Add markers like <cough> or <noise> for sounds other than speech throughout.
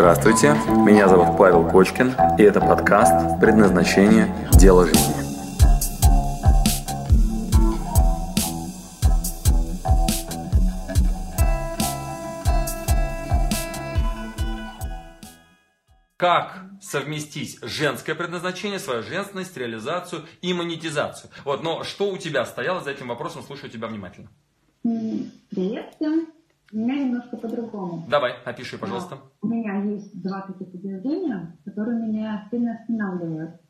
Здравствуйте, меня зовут Павел Кочкин, и это подкаст «Предназначение. Дело жизни». Как совместить женское предназначение, свою женственность, реализацию и монетизацию? Вот, но что у тебя стояло за этим вопросом? Слушаю тебя внимательно. Привет всем. У меня немножко по-другому. Давай, опиши, пожалуйста. У меня есть два таких убеждения, которые меня сильно останавливают.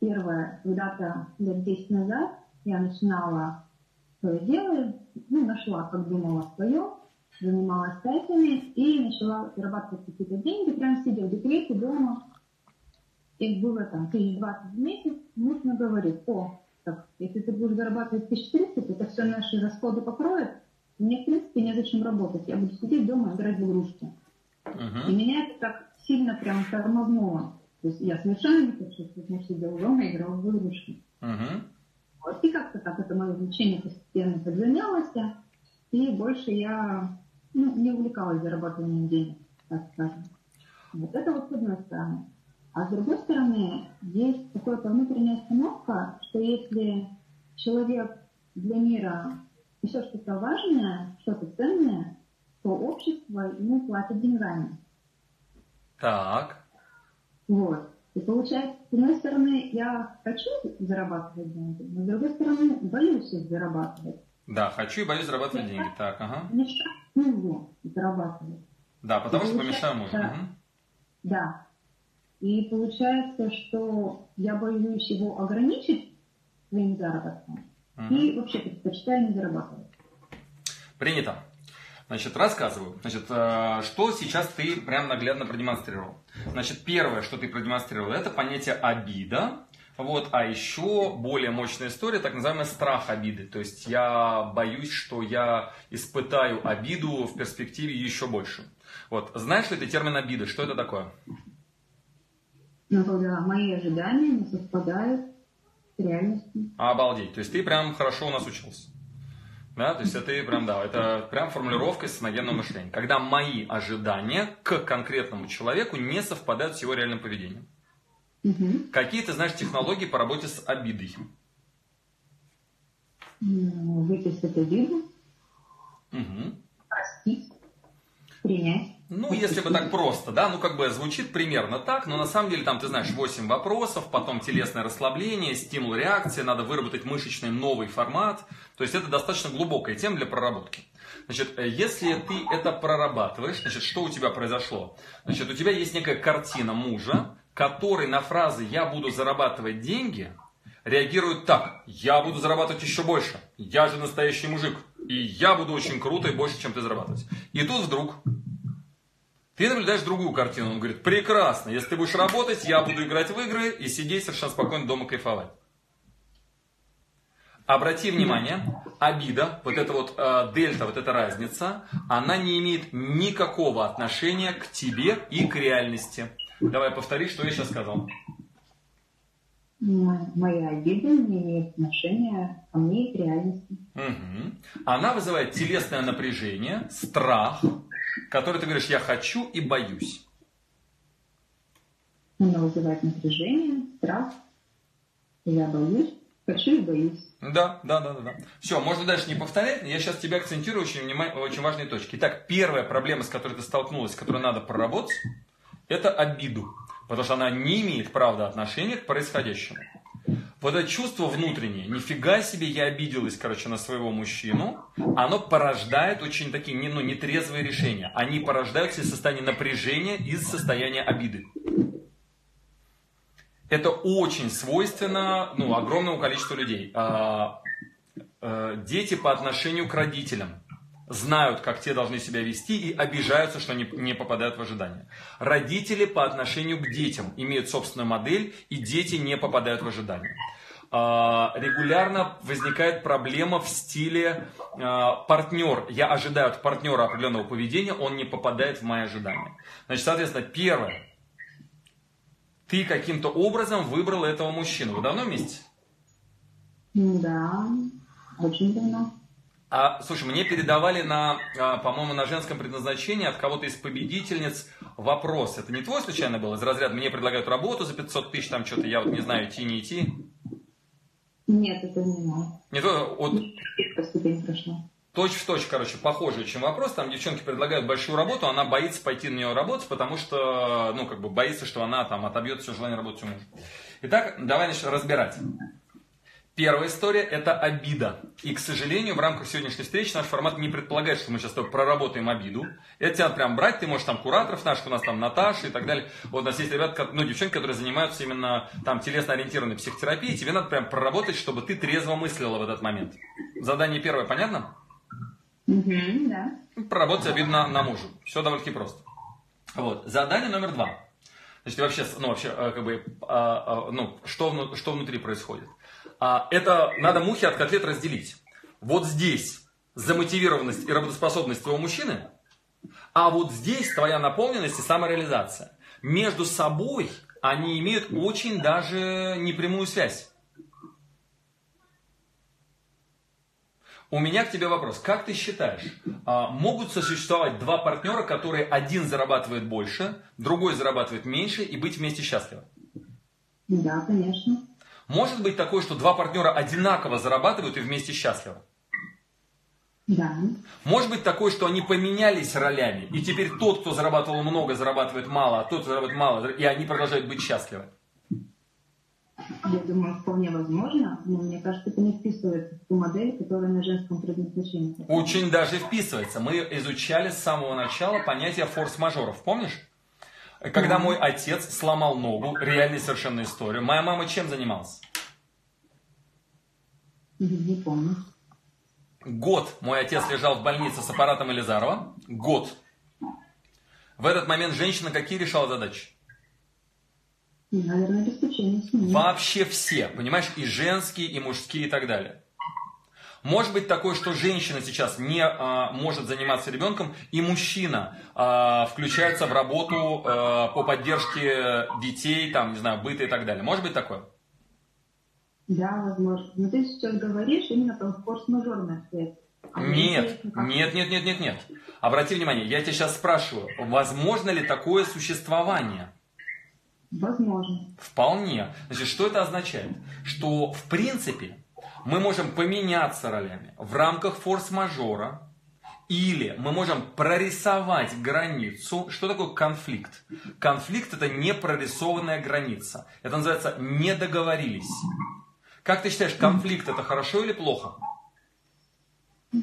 Первое, когда-то лет 10 назад я начинала свое дело, ну, нашла, как думала, свое, занималась сайтами и начала зарабатывать какие-то деньги, прям сидя в декрете дома. И было там 1020 в месяц, муж мне говорит, о, так, если ты будешь зарабатывать 1300, это все наши расходы покроет, мне, в принципе, незачем работать. Я буду сидеть дома и играть в игрушки. Uh-huh. И меня это так сильно прям тормознуло. То есть я совершенно не хочу, чтобы муж сидел дома и играл в игрушки. Uh-huh. Вот. И как-то так это мое увлечение постепенно подгонялось. И больше я ну, не увлекалась зарабатыванием денег, так скажем. Вот это вот с одной стороны. А с другой стороны, есть какая-то внутренняя остановка, что если человек для мира еще что-то важное, что-то ценное, то общество ему платит деньгами. Так. Вот. И получается, с одной стороны, я хочу зарабатывать деньги, но с другой стороны, боюсь их зарабатывать. Да, хочу и боюсь зарабатывать я деньги. Так, ага. Мешаю мужу зарабатывать. Да, потому и что помешаю мужу. Да. Угу. да. И получается, что я боюсь его ограничить своим заработком, Угу. И вообще предпочитаю не зарабатывать. Принято. Значит, рассказываю. Значит, э, что сейчас ты прям наглядно продемонстрировал? Значит, первое, что ты продемонстрировал, это понятие обида. Вот, а еще более мощная история, так называемый страх обиды. То есть я боюсь, что я испытаю обиду в перспективе еще больше. Вот, знаешь ли ты термин обида? Что это такое? Ну, когда мои ожидания не совпадают реальности. Обалдеть. То есть ты прям хорошо у нас учился. Да, то есть это прям, да, это прям формулировка сценогенного мышления. Когда мои ожидания к конкретному человеку не совпадают с его реальным поведением. Угу. Какие ты знаешь технологии по работе с обидой? Выписать обиду. Угу. Простить. Принять. Ну, если бы так просто, да, ну как бы звучит примерно так, но на самом деле там, ты знаешь, 8 вопросов, потом телесное расслабление, стимул реакции, надо выработать мышечный новый формат. То есть это достаточно глубокая тема для проработки. Значит, э, если ты это прорабатываешь, значит, что у тебя произошло? Значит, у тебя есть некая картина мужа, который на фразы «я буду зарабатывать деньги» реагирует так «я буду зарабатывать еще больше, я же настоящий мужик, и я буду очень круто и больше, чем ты зарабатывать». И тут вдруг ты наблюдаешь другую картину. Он говорит, прекрасно, если ты будешь работать, я буду играть в игры и сидеть совершенно спокойно дома кайфовать. Обрати внимание, обида, вот эта вот э, дельта, вот эта разница, она не имеет никакого отношения к тебе и к реальности. Давай повтори, что я сейчас сказал. Моя обида не имеет отношения ко мне и к реальности. Угу. Она вызывает телесное напряжение, страх, который ты говоришь, я хочу и боюсь. Она вызывает напряжение, страх. Я боюсь, хочу и боюсь. Да, да, да, да. Все, можно дальше не повторять. Я сейчас тебя акцентирую очень, внимание, очень важные точки. Итак, первая проблема, с которой ты столкнулась, с которой надо проработать, это обиду. Потому что она не имеет, правда, отношения к происходящему вот это чувство внутреннее, нифига себе я обиделась, короче, на своего мужчину, оно порождает очень такие, не, ну, нетрезвые решения. Они порождаются из состояния напряжения, из состояния обиды. Это очень свойственно ну, огромному количеству людей. А, а, дети по отношению к родителям знают, как те должны себя вести и обижаются, что не, не попадают в ожидания. Родители по отношению к детям имеют собственную модель, и дети не попадают в ожидания. А, регулярно возникает проблема в стиле а, партнер. Я ожидаю от партнера определенного поведения, он не попадает в мои ожидания. Значит, соответственно, первое. Ты каким-то образом выбрал этого мужчину. Вы давно вместе? Да, очень давно. А, слушай, мне передавали на, а, по-моему, на женском предназначении от кого-то из победительниц вопрос. Это не твой случайно был? Из разряда мне предлагают работу за 500 тысяч, там что-то, я вот не знаю, идти, не идти. Нет, это не мой. Не то, вот... ступень прошла. Точь в точь, короче, похожий чем вопрос. Там девчонки предлагают большую работу, она боится пойти на нее работать, потому что, ну, как бы боится, что она там отобьет все желание работать у мужа. Итак, давай начнем разбирать. Первая история – это обида. И, к сожалению, в рамках сегодняшней встречи наш формат не предполагает, что мы сейчас только проработаем обиду. Это тебя прям брать, ты можешь там кураторов наших, у нас там Наташа и так далее. Вот у нас есть ребята, ну, девчонки, которые занимаются именно там телесно-ориентированной психотерапией. Тебе надо прям проработать, чтобы ты трезво мыслила в этот момент. Задание первое, понятно? Угу, да. Проработать обиду на, на мужа. Все довольно-таки просто. Вот. Задание номер два. Значит, вообще, ну, вообще, э, как бы, а, а, ну, что, что внутри происходит? А, это надо мухи от котлет разделить. Вот здесь замотивированность и работоспособность твоего мужчины, а вот здесь твоя наполненность и самореализация. Между собой они имеют очень даже непрямую связь. У меня к тебе вопрос. Как ты считаешь, а, могут сосуществовать два партнера, которые один зарабатывает больше, другой зарабатывает меньше и быть вместе счастливы? Да, конечно. Может быть такое, что два партнера одинаково зарабатывают и вместе счастливы? Да. Может быть такое, что они поменялись ролями, и теперь тот, кто зарабатывал много, зарабатывает мало, а тот, кто зарабатывает мало, и они продолжают быть счастливы? Я думаю, вполне возможно, но мне кажется, это не вписывается в ту модель, которая на женском предназначении. Очень даже вписывается. Мы изучали с самого начала понятие форс-мажоров, помнишь? Когда мой отец сломал ногу, реальная совершенно история. Моя мама чем занималась? Не помню. Год мой отец лежал в больнице с аппаратом Элизарова. Год. В этот момент женщина какие решала задачи? Наверное, обеспечение семьи. Вообще все, понимаешь, и женские, и мужские, и так далее. Может быть такое, что женщина сейчас не а, может заниматься ребенком, и мужчина а, включается в работу а, по поддержке детей, там, не знаю, быта и так далее. Может быть такое? Да, возможно. Но ты сейчас говоришь именно про форс-мажорный аспект. А нет, нет, нет, нет, нет, нет. Обрати внимание, я тебя сейчас спрашиваю, возможно ли такое существование? Возможно. Вполне. Значит, что это означает? Что, в принципе, мы можем поменяться ролями в рамках форс-мажора, или мы можем прорисовать границу. Что такое конфликт? Конфликт это не прорисованная граница. Это называется не договорились. Как ты считаешь, конфликт это хорошо или плохо? В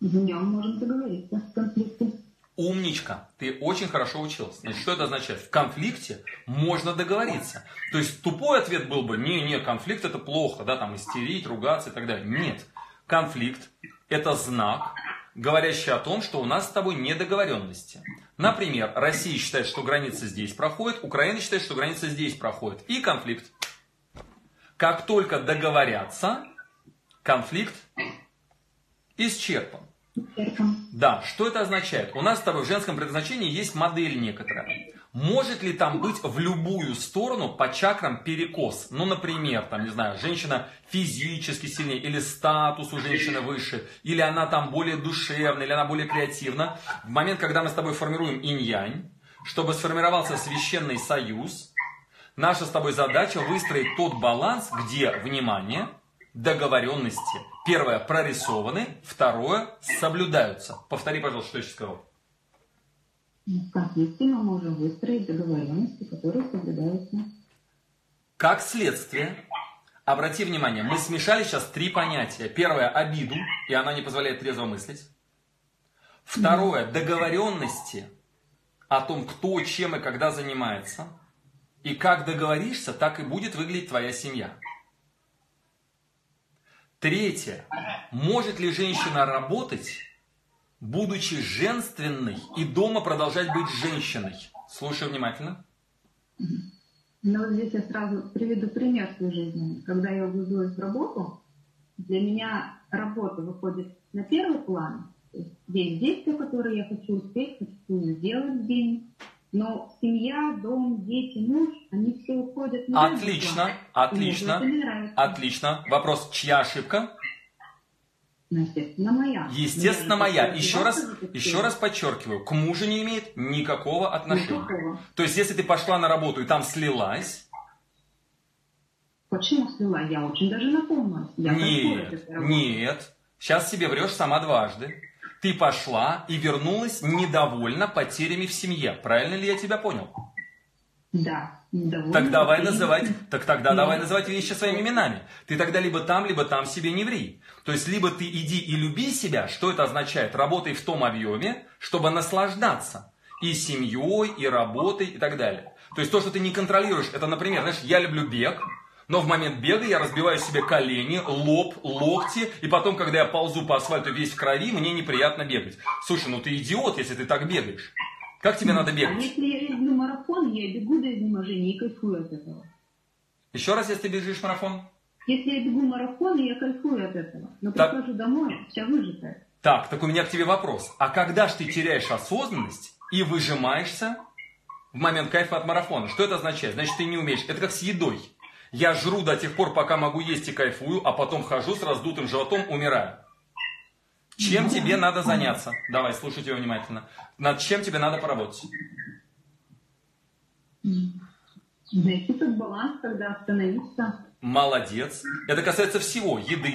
нем можно договориться в конфликте. Умничка, ты очень хорошо учился. Значит, что это означает? В конфликте можно договориться. То есть тупой ответ был бы, не-не, конфликт это плохо, да, там истерить, ругаться и так далее. Нет, конфликт это знак, говорящий о том, что у нас с тобой недоговоренности. Например, Россия считает, что граница здесь проходит, Украина считает, что граница здесь проходит. И конфликт. Как только договорятся, конфликт исчерпан. Да, что это означает? У нас с тобой в женском предназначении есть модель некоторая. Может ли там быть в любую сторону по чакрам перекос? Ну, например, там, не знаю, женщина физически сильнее, или статус у женщины выше, или она там более душевная, или она более креативна. В момент, когда мы с тобой формируем инь-янь, чтобы сформировался священный союз, наша с тобой задача выстроить тот баланс, где, внимание, договоренности. Первое прорисованы, второе соблюдаются. Повтори, пожалуйста, что я сейчас сказал. В конфликте мы можем выстроить договоренности, которые соблюдаются. Как следствие, обрати внимание, мы смешали сейчас три понятия. Первое – обиду, и она не позволяет трезво мыслить. Второе – договоренности о том, кто, чем и когда занимается. И как договоришься, так и будет выглядеть твоя семья. Третье. Может ли женщина работать, будучи женственной, и дома продолжать быть женщиной? Слушай внимательно. Ну, вот здесь я сразу приведу пример своей жизни. Когда я углубилась в работу, для меня работа выходит на первый план. То есть есть действия, которые я хочу успеть, хочу сделать день. Но семья, дом, дети, муж, они все уходят на Отлично, отлично, отлично. Вопрос, чья ошибка? Естественно, моя. Естественно, моя. Еще раз, еще раз подчеркиваю, к мужу не имеет никакого отношения. Никакого. То есть, если ты пошла на работу и там слилась, Почему слила? Я очень даже напомнилась. Я нет, нет, сейчас себе врешь сама дважды. Ты пошла и вернулась недовольна потерями в семье. Правильно ли я тебя понял? Да. Недовольна Так давай потерями. называть, так тогда Нет. давай называть вещи своими именами. Ты тогда либо там, либо там себе не ври. То есть либо ты иди и люби себя, что это означает? Работай в том объеме, чтобы наслаждаться и семьей, и работой, и так далее. То есть то, что ты не контролируешь, это, например, знаешь, я люблю бег, но в момент бега я разбиваю себе колени, лоб, локти, и потом, когда я ползу по асфальту весь в крови, мне неприятно бегать. Слушай, ну ты идиот, если ты так бегаешь. Как тебе надо А бегать? если я люблю марафон, я бегу до изнеможения и кайфую от этого. Еще раз, если ты бежишь марафон. Если я бегу марафон, я кайфую от этого. Но Так. прихожу домой, вся выжатая. Так, так у меня к тебе вопрос. А когда ж ты теряешь осознанность и выжимаешься в момент кайфа от марафона? Что это означает? Значит, ты не умеешь. Это как с едой. Я жру до тех пор, пока могу есть и кайфую, а потом хожу с раздутым животом, умираю. Чем тебе надо заняться? Давай, слушайте его внимательно. Над чем тебе надо поработать? Найти тот баланс, когда остановиться. Молодец. Это касается всего. Еды,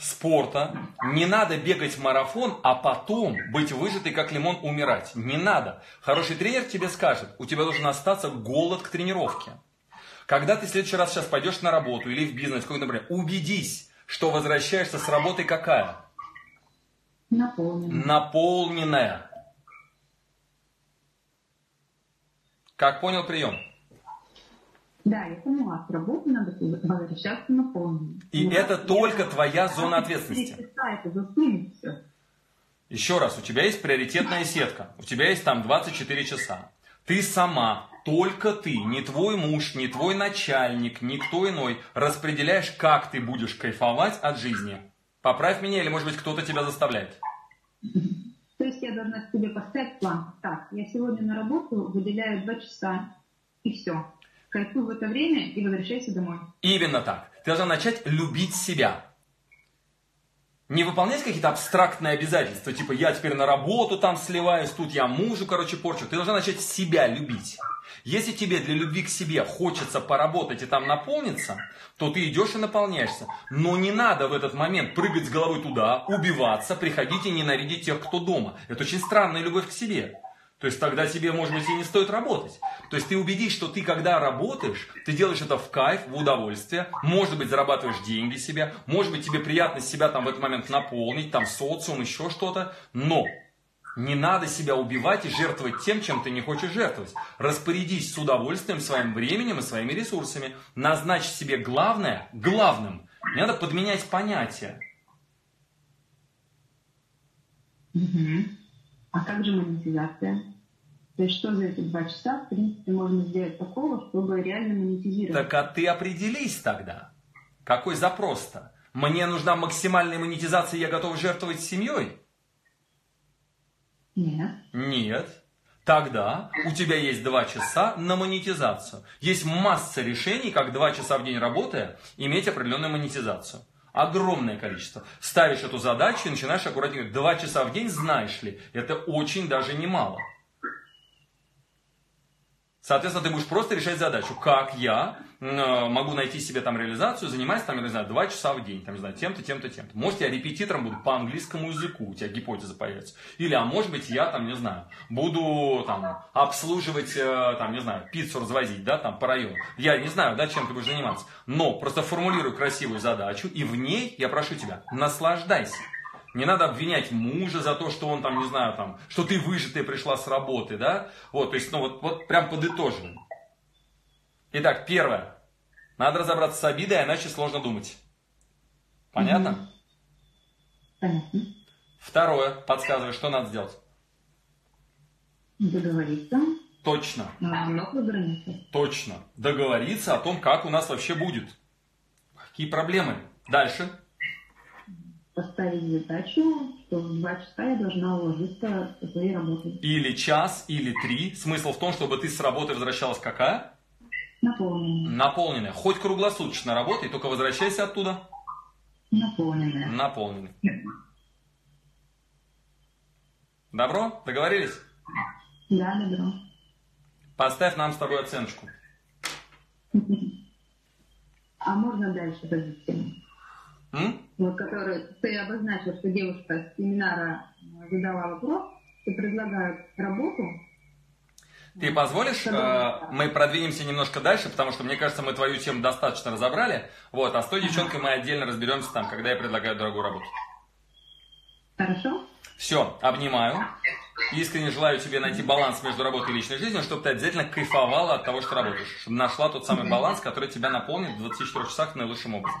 спорта. Не надо бегать в марафон, а потом быть выжатой, как лимон, умирать. Не надо. Хороший тренер тебе скажет, у тебя должен остаться голод к тренировке. Когда ты в следующий раз сейчас пойдешь на работу или в бизнес, какой-то, например, убедись, что возвращаешься с работы какая? Наполнен. Наполненная. Как понял прием? Да, я поняла, с работы надо возвращаться наполненным. И Ну, это я- только твоя зона ответственности. Это. Еще раз, у тебя есть приоритетная сетка. У тебя есть там 24 часа. Ты сама, только ты, не твой муж, не твой начальник, никто иной, распределяешь, как ты будешь кайфовать от жизни. Поправь меня, или может быть кто-то тебя заставляет. То есть я должна себе поставить план. Так, я сегодня на работу выделяю два часа, и все. Кайфую в это время и возвращайся домой. Именно так. Ты должна начать любить себя. Не выполнять какие-то абстрактные обязательства, типа я теперь на работу там сливаюсь, тут я мужу, короче, порчу. Ты должна начать себя любить. Если тебе для любви к себе хочется поработать и там наполниться, то ты идешь и наполняешься. Но не надо в этот момент прыгать с головой туда, убиваться, приходить и ненавидеть тех, кто дома. Это очень странная любовь к себе. То есть тогда тебе, может быть, и не стоит работать. То есть ты убедись, что ты, когда работаешь, ты делаешь это в кайф, в удовольствие, может быть, зарабатываешь деньги себе, может быть, тебе приятно себя там в этот момент наполнить, там социум, еще что-то, но не надо себя убивать и жертвовать тем, чем ты не хочешь жертвовать. Распорядись с удовольствием своим временем и своими ресурсами. Назначь себе главное главным. Не надо подменять понятия. А как же монетизация? То есть что за эти два часа, в принципе, можно сделать такого, чтобы реально монетизировать? Так а ты определись тогда. Какой запрос-то? Мне нужна максимальная монетизация, я готов жертвовать семьей? Нет. Нет. Тогда у тебя есть два часа на монетизацию. Есть масса решений, как два часа в день работая, иметь определенную монетизацию. Огромное количество. Ставишь эту задачу и начинаешь аккуратнее. говорить, Два часа в день, знаешь ли, это очень даже немало. Соответственно, ты будешь просто решать задачу, как я э, могу найти себе там реализацию, занимаясь там, я не знаю, два часа в день, там, не знаю, тем-то, тем-то, тем-то. Может, я репетитором буду по английскому языку, у тебя гипотеза появится. Или, а может быть, я там, не знаю, буду там обслуживать, э, там, не знаю, пиццу развозить, да, там, по району. Я не знаю, да, чем ты будешь заниматься. Но просто формулирую красивую задачу, и в ней, я прошу тебя, наслаждайся. Не надо обвинять мужа за то, что он там, не знаю, там, что ты выжатая пришла с работы, да? Вот, то есть, ну вот, вот прям подытожим. Итак, первое. Надо разобраться с обидой, иначе сложно думать. Понятно? Понятно. Второе. Подсказывай, что надо сделать. Договориться. Точно. Точно. Договориться о том, как у нас вообще будет. Какие проблемы. Дальше. Поставить задачу, что в два часа я должна уложиться своей работой. Или час, или три. Смысл в том, чтобы ты с работы возвращалась какая? Наполненная. Наполненная. Хоть круглосуточно работай, только возвращайся оттуда. Наполненная. Наполненный. Добро? Договорились? Да, добро. Поставь нам с тобой оценочку. <laughs> А можно дальше развить М? Вот который ты обозначил, что девушка с семинара задала вопрос, и предлагают работу. Ты позволишь, э, мы продвинемся немножко дальше, потому что, мне кажется, мы твою тему достаточно разобрали. Вот, а с той девчонкой мы отдельно разберемся там, когда я предлагаю дорогую работу. Хорошо? Все, обнимаю. Искренне желаю тебе найти баланс между работой и личной жизнью, чтобы ты обязательно кайфовала от того, что работаешь. Чтобы нашла тот самый баланс, который тебя наполнит в 24 часах наилучшим образом.